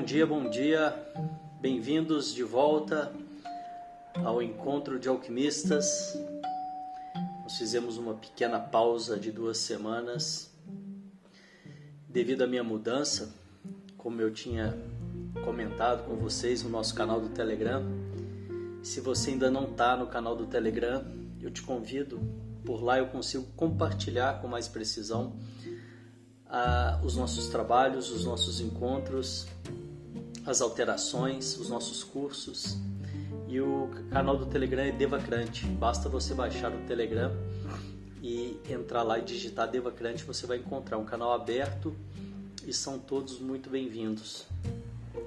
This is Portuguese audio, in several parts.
Bom dia, bom dia. Bem-vindos de volta ao encontro de alquimistas. Nós fizemos uma pequena pausa de duas semanas devido à minha mudança, como eu tinha comentado com vocês no nosso canal do Telegram. Se você ainda não está no canal do Telegram, eu te convido. Por lá eu consigo compartilhar com mais precisão uh, os nossos trabalhos, os nossos encontros, as alterações, os nossos cursos. E o canal do Telegram é Devacrante. Basta você baixar o Telegram e entrar lá e digitar Devacrante, você vai encontrar um canal aberto e são todos muito bem-vindos.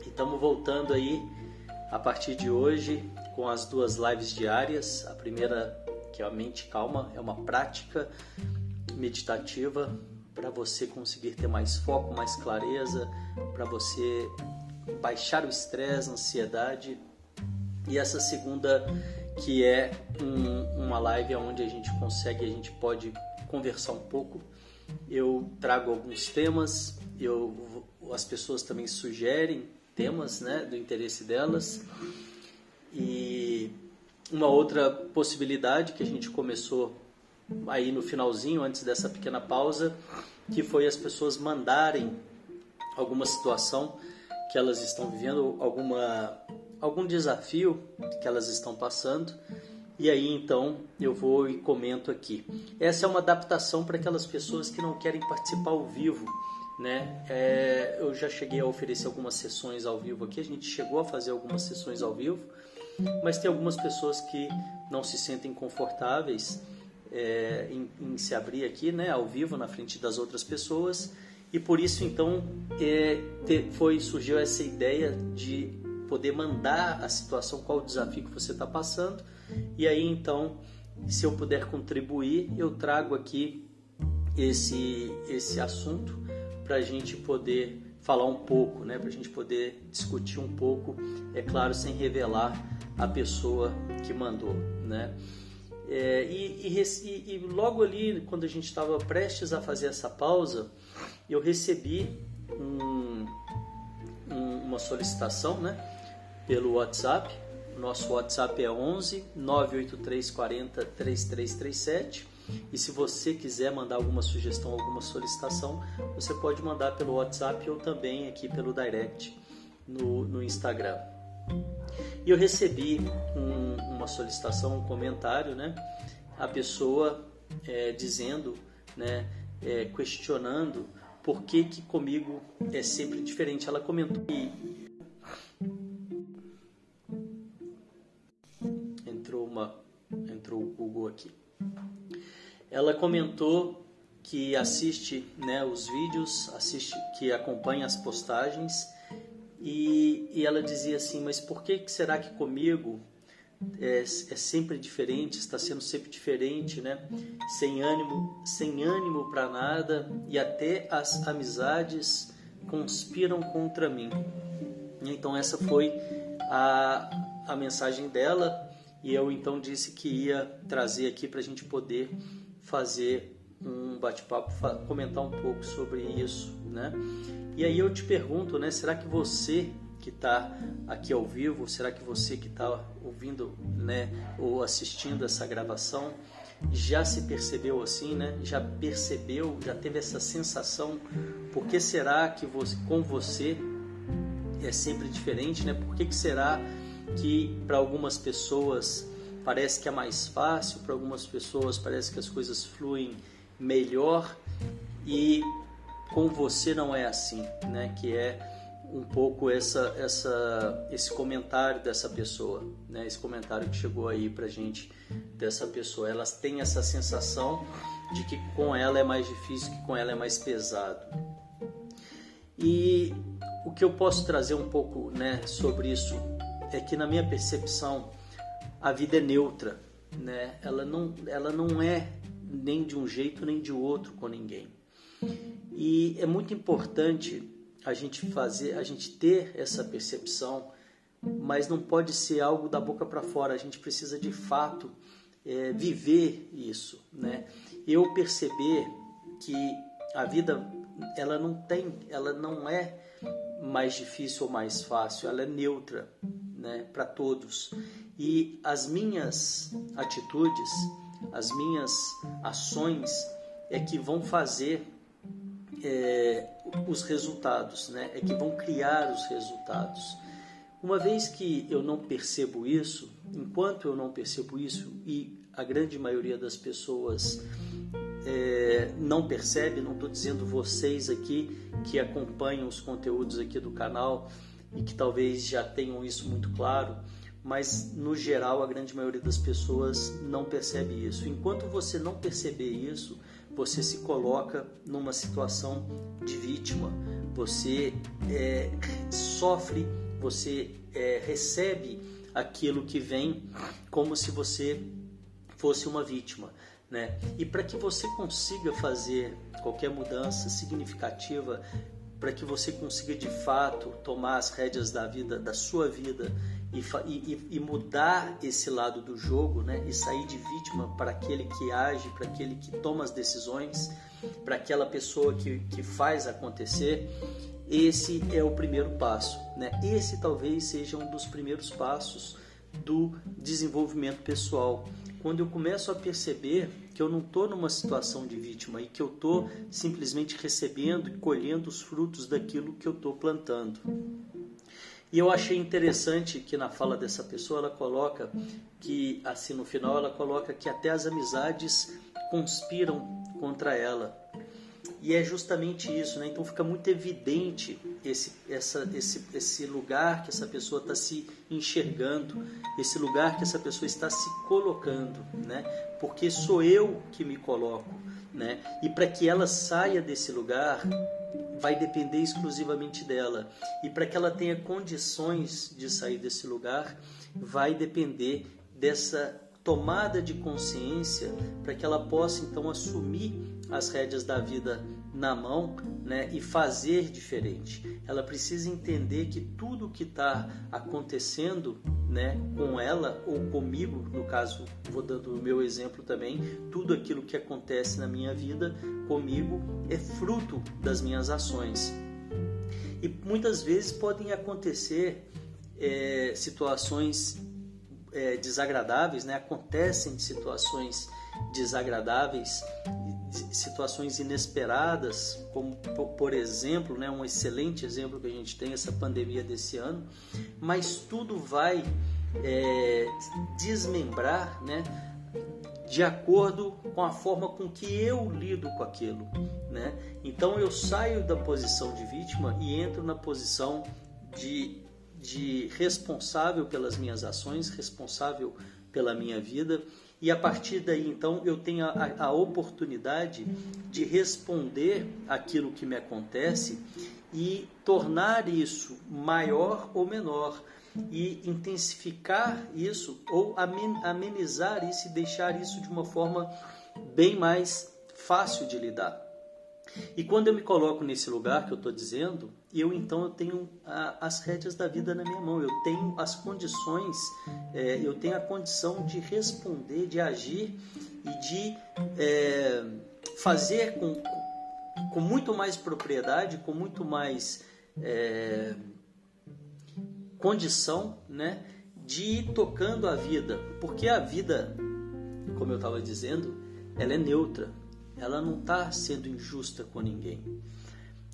E estamos voltando aí a partir de hoje com as duas lives diárias. A primeira, que é a mente calma, é uma prática meditativa para você conseguir ter mais foco, mais clareza, para você baixar o estresse, a ansiedade. E essa segunda, que é um, uma live onde a gente consegue, a gente pode conversar um pouco. Eu trago alguns temas, eu, as pessoas também sugerem temas né, do interesse delas. E uma outra possibilidade que a gente começou aí no finalzinho, antes dessa pequena pausa, que foi as pessoas mandarem alguma situação que elas estão vivendo, alguma algum desafio que elas estão passando. E aí então eu vou e comento aqui. Essa é uma adaptação para aquelas pessoas que não querem participar ao vivo, né? É, eu já cheguei a oferecer algumas sessões ao vivo aqui. A gente chegou a fazer algumas sessões ao vivo, mas tem algumas pessoas que não se sentem confortáveis é, em, em, se abrir aqui, né, ao vivo na frente das outras pessoas e por isso então é, foi surgiu essa ideia de poder mandar a situação, qual o desafio que você está passando e aí então se eu puder contribuir eu trago aqui esse esse assunto para a gente poder falar um pouco, né, para a gente poder discutir um pouco, é claro, sem revelar a pessoa que mandou, né? É, e, e, e, logo ali, quando a gente estava prestes a fazer essa pausa, eu recebi um, um, uma solicitação né, pelo WhatsApp. Nosso WhatsApp é 11 983 40 3337. E se você quiser mandar alguma sugestão, alguma solicitação, você pode mandar pelo WhatsApp ou também aqui pelo direct no, no Instagram. E eu recebi um, uma solicitação, um comentário, né? A pessoa é, dizendo, né, é, questionando por que, que comigo é sempre diferente. Ela comentou que entrou uma entrou o Google aqui. Ela comentou que assiste né, os vídeos, assiste, que acompanha as postagens e, e ela dizia assim: Mas por que será que comigo é, é, sempre diferente, está sendo sempre diferente, né? Sem ânimo, sem ânimo para nada e até as amizades conspiram contra mim. Então essa foi a, a mensagem dela e eu então disse que ia trazer aqui para a gente poder fazer um bate-papo, comentar um pouco sobre isso, né? E aí eu te pergunto, né? Será que você que está aqui ao vivo, será que você que está ouvindo, né, ou assistindo essa gravação, já se percebeu assim, né? Já percebeu, já teve essa sensação? Por que será que você, com você é sempre diferente, né? Por que, que será que para algumas pessoas parece que é mais fácil, para algumas pessoas parece que as coisas fluem melhor e com você não é assim, né? Que é um pouco essa, essa, esse comentário dessa pessoa, né? Esse comentário que chegou aí pra gente dessa pessoa. Elas têm essa sensação de que com ela é mais difícil, que com ela é mais pesado. E o que eu posso trazer um pouco, né, sobre isso é que na minha percepção a vida é neutra, né? Ela não, ela não é nem de um jeito nem de outro com ninguém. E é muito importante a gente fazer, a gente ter essa percepção, mas não pode ser algo da boca para fora. A gente precisa de fato é, viver isso, né? Eu perceber que a vida ela não tem, ela não é mais difícil ou mais fácil, ela é neutra, né, para todos. E as minhas atitudes, as minhas ações é que vão fazer é, os resultados, né? é que vão criar os resultados. Uma vez que eu não percebo isso, enquanto eu não percebo isso, e a grande maioria das pessoas é, não percebe, não estou dizendo vocês aqui que acompanham os conteúdos aqui do canal e que talvez já tenham isso muito claro, mas no geral a grande maioria das pessoas não percebe isso. Enquanto você não perceber isso, você se coloca numa situação de vítima, você é, sofre você é, recebe aquilo que vem como se você fosse uma vítima. Né? E para que você consiga fazer qualquer mudança significativa, para que você consiga de fato tomar as rédeas da vida, da sua vida e, e, mudar esse lado do jogo, né? E sair de vítima para aquele que age, para aquele que toma as decisões, para aquela pessoa que, que faz acontecer. Esse é o primeiro passo, né? Esse talvez seja um dos primeiros passos do desenvolvimento pessoal. Quando eu começo a perceber que eu não estou numa situação de vítima e que eu estou simplesmente recebendo e colhendo os frutos daquilo que eu estou plantando. E eu achei interessante que na fala dessa pessoa ela coloca que, assim no final, ela coloca que até as amizades conspiram contra ela. E é justamente isso, né? Então fica muito evidente esse, essa, esse, esse lugar que essa pessoa está se enxergando, esse lugar que essa pessoa está se colocando, né? Porque sou eu que me coloco, né? E para que ela saia desse lugar, vai depender exclusivamente dela. E para que ela tenha condições de sair desse lugar, vai depender dessa tomada de consciência para que ela possa então assumir as rédeas da vida na mão né, e fazer diferente. Ela precisa entender que tudo que está acontecendo né, com ela ou comigo, no caso, vou dando o meu exemplo também, tudo aquilo que acontece na minha vida comigo é fruto das minhas ações. E muitas vezes podem acontecer é, situações é, desagradáveis, né? acontecem situações desagradáveis, situações inesperadas, como por exemplo, né, um excelente exemplo que a gente tem essa pandemia desse ano, mas tudo vai é, desmembrar, né, de acordo com a forma com que eu lido com aquilo, né? Então eu saio da posição de vítima e entro na posição de, de responsável pelas minhas ações, responsável pela minha vida e a partir daí, então, eu tenho a, a oportunidade de responder aquilo que me acontece e tornar isso maior ou menor e intensificar isso ou amenizar isso e deixar isso de uma forma bem mais fácil de lidar. E quando eu me coloco nesse lugar que eu estou dizendo, eu então eu tenho a, as rédeas da vida na minha mão, eu tenho as condições, é, eu tenho a condição de responder, de agir e de é, fazer com, com muito mais propriedade, com muito mais é, condição, né, de ir tocando a vida, porque a vida, como eu estava dizendo, ela é neutra, ela não está sendo injusta com ninguém.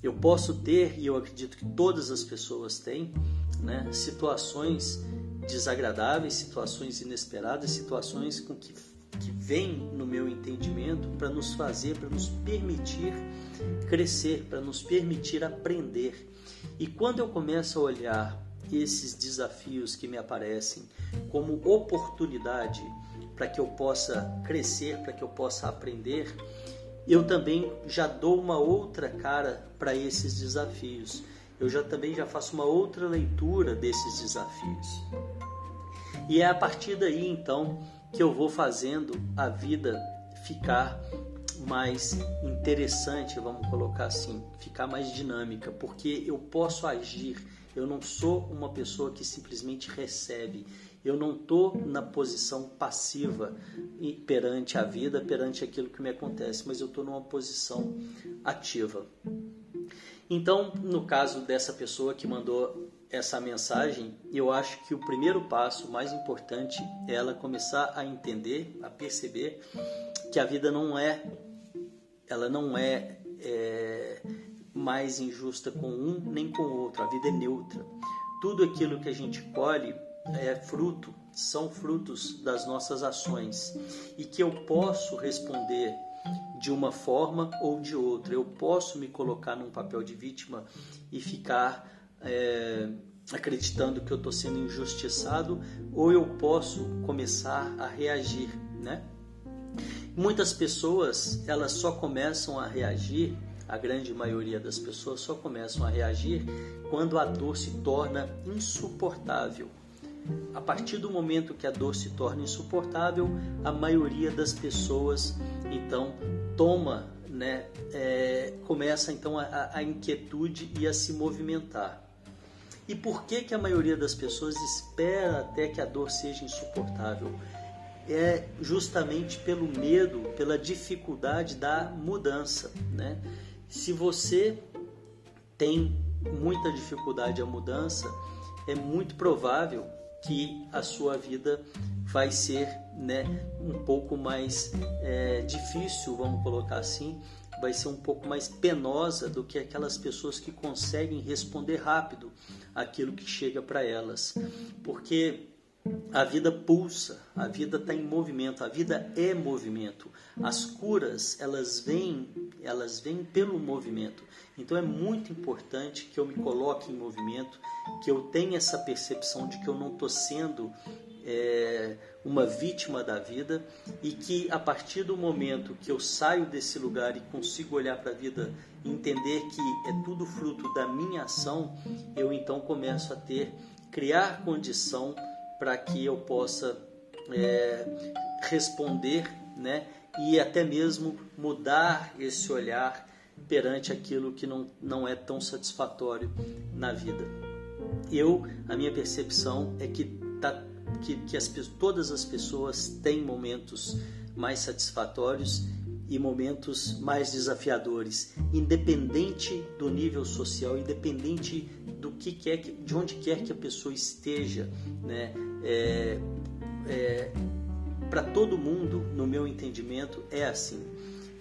Eu posso ter, e eu acredito que todas as pessoas têm, né, situações desagradáveis, situações inesperadas, situações com que, que vêm no meu entendimento para nos fazer, para nos permitir crescer, para nos permitir aprender. E quando eu começo a olhar esses desafios que me aparecem como oportunidade para que eu possa crescer, para que eu possa aprender, eu também já dou uma outra cara para esses desafios. Eu já também já faço uma outra leitura desses desafios. E é a partir daí então que eu vou fazendo a vida ficar mais interessante, vamos colocar assim, ficar mais dinâmica, porque eu posso agir, Eu não sou uma pessoa que simplesmente recebe. Eu não estou na posição passiva perante a vida, perante aquilo que me acontece, mas eu estou numa posição ativa. Então, no caso dessa pessoa que mandou essa mensagem, eu acho que o primeiro passo mais importante é ela começar a entender, a perceber que a vida não é, ela não é, é mais injusta com um nem com o outro. A vida é neutra. Tudo aquilo que a gente colhe é fruto, são frutos das nossas ações e que eu posso responder de uma forma ou de outra. Eu posso me colocar num papel de vítima e ficar é, acreditando que eu estou sendo injustiçado, ou eu posso começar a reagir, né? Muitas pessoas elas só começam a reagir, a grande maioria das pessoas só começam a reagir quando a dor se torna insuportável. A partir do momento que a dor se torna insuportável, a maioria das pessoas então toma, né, é, começa então a, a inquietude e a se movimentar. E por que, que a maioria das pessoas espera até que a dor seja insuportável? É justamente pelo medo, pela dificuldade da mudança. Né? Se você tem muita dificuldade à mudança, é muito provável que a sua vida vai ser né, um pouco mais é, difícil, vamos colocar assim, vai ser um pouco mais penosa do que aquelas pessoas que conseguem responder rápido aquilo que chega para elas. Porque a vida pulsa, a vida está em movimento, a vida é movimento. As curas, elas vêm, elas vêm pelo movimento. Então é muito importante que eu me coloque em movimento, que eu tenha essa percepção de que eu não estou sendo é, uma vítima da vida e que a partir do momento que eu saio desse lugar e consigo olhar para a vida e entender que é tudo fruto da minha ação, eu então começo a ter, criar condição para que eu possa é, responder, né? E até mesmo mudar esse olhar perante aquilo que não, não é tão satisfatório na vida. Eu, a minha percepção é que tá que, que as, todas as pessoas têm momentos mais satisfatórios e momentos mais desafiadores, independente do nível social, independente do que quer, de onde quer que a pessoa esteja, né? É, é, Para todo mundo, no meu entendimento, é assim.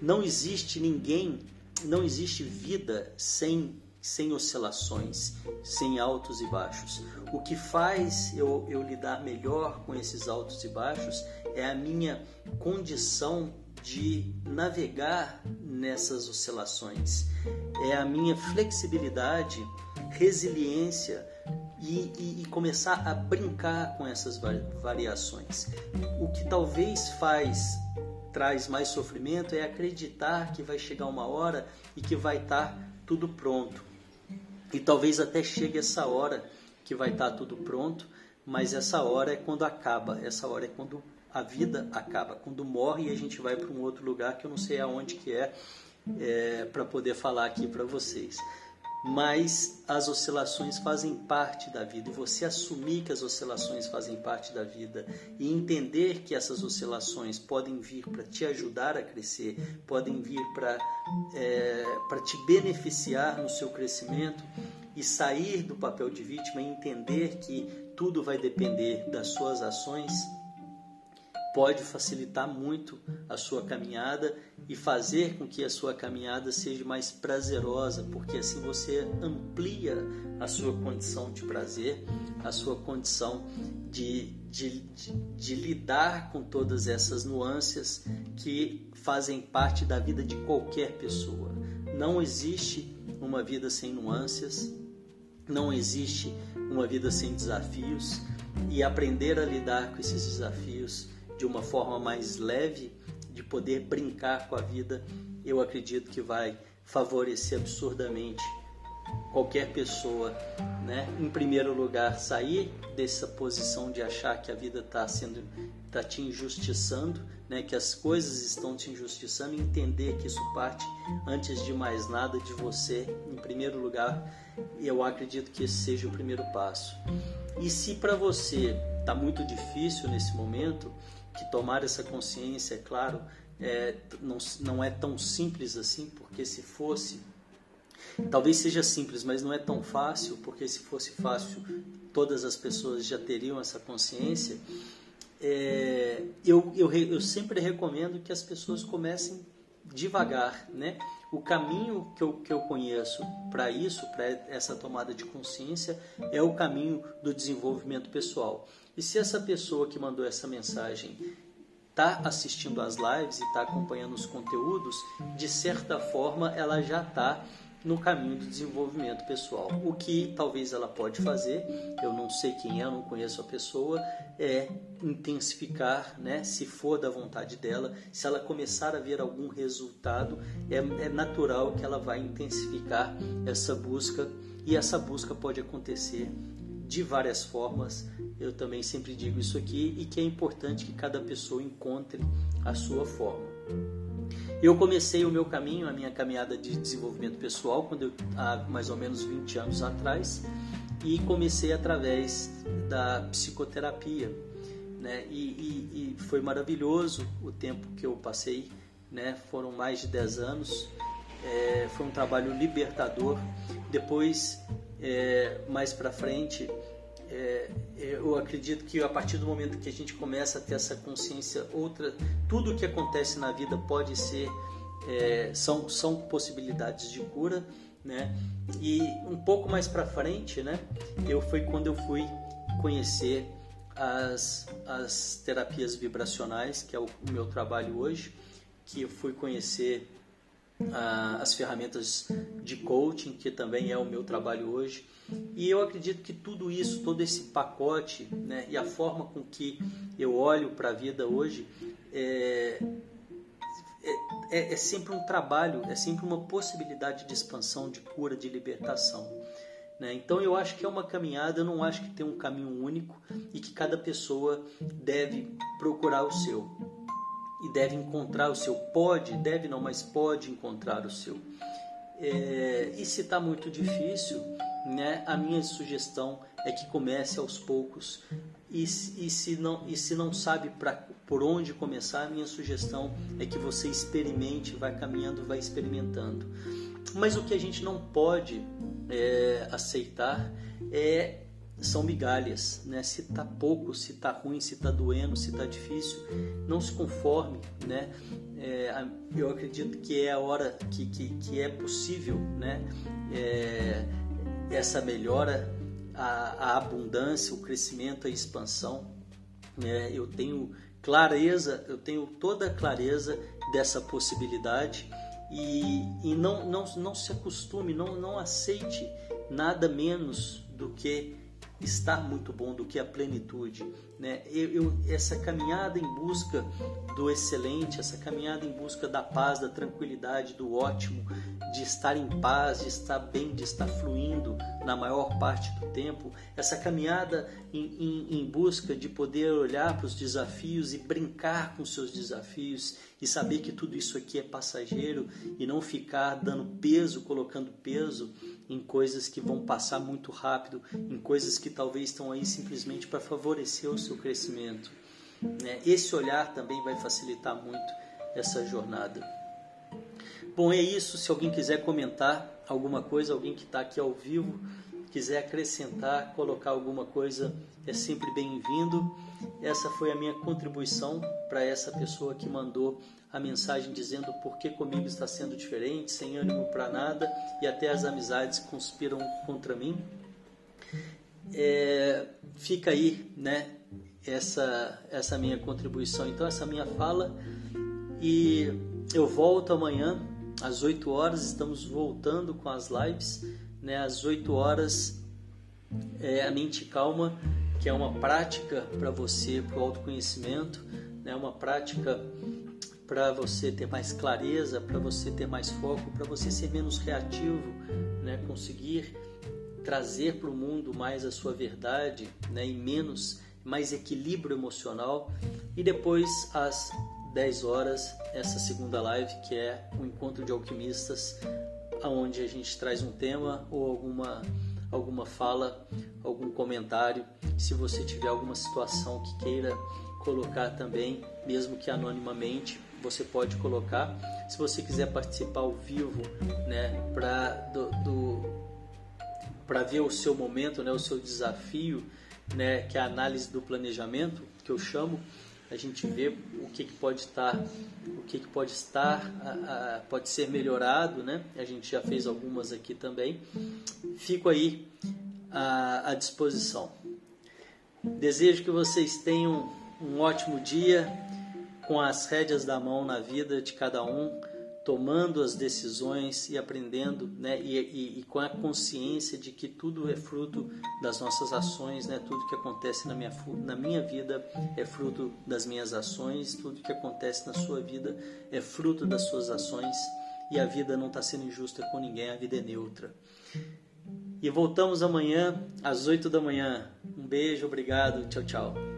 Não existe ninguém, não existe vida sem sem oscilações, sem altos e baixos. O que faz eu, eu lidar melhor com esses altos e baixos é a minha condição de navegar nessas oscilações, é a minha flexibilidade, resiliência e, e, e, começar a brincar com essas variações. O que talvez faz traz mais sofrimento é acreditar que vai chegar uma hora e que vai estar tudo pronto. E talvez até chegue essa hora que vai estar tudo pronto, mas essa hora é quando acaba, essa hora é quando a vida acaba, quando morre e a gente vai para um outro lugar que eu não sei aonde que é, é para poder falar aqui para vocês mas as oscilações fazem parte da vida. E você assumir que as oscilações fazem parte da vida e entender que essas oscilações podem vir para te ajudar a crescer, podem vir para é, te beneficiar no seu crescimento e sair do papel de vítima e entender que tudo vai depender das suas ações pode facilitar muito a sua caminhada e fazer com que a sua caminhada seja mais prazerosa, porque assim você amplia a sua condição de prazer, a sua condição de, de, de, de lidar com todas essas nuances que fazem parte da vida de qualquer pessoa. Não existe uma vida sem nuances, não existe uma vida sem desafios e aprender a lidar com esses desafios de uma forma mais leve, de poder brincar com a vida, eu acredito que vai favorecer absurdamente qualquer pessoa, né, em primeiro lugar, sair dessa posição de achar que a vida está sendo está te injustiçando, né, que as coisas estão te injustiçando, entender que isso parte antes de mais nada de você, em primeiro lugar, eu acredito que esse seja o primeiro passo. E se para você está muito difícil nesse momento, que tomar essa consciência, é claro, é, não, não é tão simples assim, porque se fosse Talvez seja simples, mas não é tão fácil, porque se fosse fácil, todas as pessoas já teriam essa consciência. É, eu, eu, eu sempre recomendo que as pessoas comecem devagar, né? O caminho que eu, que eu conheço para isso, para essa tomada de consciência, é o caminho do desenvolvimento pessoal. E se essa pessoa que mandou essa mensagem está assistindo às lives e está acompanhando os conteúdos, de certa forma ela já está no caminho do desenvolvimento pessoal. O que talvez ela pode fazer, eu não sei quem é, não conheço a pessoa, é intensificar, né? Se for da vontade dela, se ela começar a ver algum resultado, é, é natural que ela vai intensificar essa busca e essa busca pode acontecer de várias formas. Eu também sempre digo isso aqui e que é importante que cada pessoa encontre a sua forma. Eu comecei o meu caminho, a minha caminhada de desenvolvimento pessoal, quando eu, há mais ou menos 20 anos atrás, e comecei através da psicoterapia. Né? E, e, e foi maravilhoso o tempo que eu passei, né? foram mais de 10 anos. É, foi um trabalho libertador. Depois, é, mais para frente, é, eu acredito que a partir do momento que a gente começa a ter essa consciência, outra, tudo o que acontece na vida pode ser, é, são, são possibilidades de cura, né? E um pouco mais para frente, né? Eu foi quando eu fui conhecer as, as terapias vibracionais, que é o meu trabalho hoje, que eu fui conhecer as ferramentas de coaching, que também é o meu trabalho hoje. E eu acredito que tudo isso, todo esse pacote né, e a forma com que eu olho para a vida hoje é, é, é, é, sempre um trabalho, é sempre uma possibilidade de expansão, de cura, de libertação. Né? Então eu acho que é uma caminhada, eu não acho que tem um caminho único e que cada pessoa deve procurar o seu e deve encontrar o seu. Pode, deve não, mas pode encontrar o seu. É, e se está muito difícil, né, a minha sugestão é que comece aos poucos. E, e, se, não, e se não sabe pra, por onde começar, a minha sugestão é que você experimente, vai caminhando, vai experimentando. Mas o que a gente não pode é, aceitar é são migalhas, né? Se tá pouco, se tá ruim, se tá doendo, se tá difícil, não se conforme, né? É, eu acredito que é a hora que, que, que é possível, né? É, essa melhora, a, a, abundância, o crescimento, a expansão. Né? Eu tenho clareza, eu tenho toda a clareza dessa possibilidade e, e não, não, não se acostume, não, não aceite nada menos do que estar muito bom, do que a plenitude. Né? Eu, eu, essa caminhada em busca do excelente, essa caminhada em busca da paz, da tranquilidade, do ótimo, de estar em paz, de estar bem, de estar fluindo na maior parte do tempo, essa caminhada em, em, em busca de poder olhar para os desafios e brincar com seus desafios e saber que tudo isso aqui é passageiro e não ficar dando peso, colocando peso em coisas que vão passar muito rápido, em coisas que talvez estão aí simplesmente para favorecer o seu crescimento. Né? Esse olhar também vai facilitar muito essa jornada. Bom, é isso. Se alguém quiser comentar alguma coisa, alguém que está aqui ao vivo, quiser acrescentar, colocar alguma coisa, é sempre bem-vindo. Essa foi a minha contribuição para essa pessoa que mandou a mensagem dizendo por que comigo está sendo diferente, sem ânimo para nada e até as amizades conspiram contra mim. É, fica aí, né? Essa essa minha contribuição, então essa minha fala e eu volto amanhã às 8 horas, estamos voltando com as lives, né? Às 8 horas é a mente calma, que é uma prática para você, para o autoconhecimento, né? Uma prática para você ter mais clareza, para você ter mais foco, para você ser menos reativo, né, conseguir trazer para o mundo mais a sua verdade né, e menos, mais equilíbrio emocional. E depois, às 10 horas, essa segunda live que é o Encontro de Alquimistas, aonde a gente traz um tema ou alguma alguma fala, algum comentário. Se você tiver alguma situação que queira colocar também, mesmo que anonimamente, você pode colocar. Se você quiser participar ao vivo, né, para do, do para ver o seu momento, né, o seu desafio, né, que é a análise do planejamento, que eu chamo, a gente vê o que, que pode estar, o que, que pode estar, a, a, pode ser melhorado, né? A gente já fez algumas aqui também. Fico aí à, à disposição. Desejo que vocês tenham um ótimo dia com as rédeas da mão na vida de cada um tomando as decisões e aprendendo, né, e, e, e, com a consciência de que tudo é fruto das nossas ações, né, tudo que acontece na minha, na minha vida é fruto das minhas ações, tudo que acontece na sua vida é fruto das suas ações e a vida não está sendo injusta com ninguém, a vida é neutra. E voltamos amanhã às 8 da manhã. Um beijo, obrigado, tchau, tchau.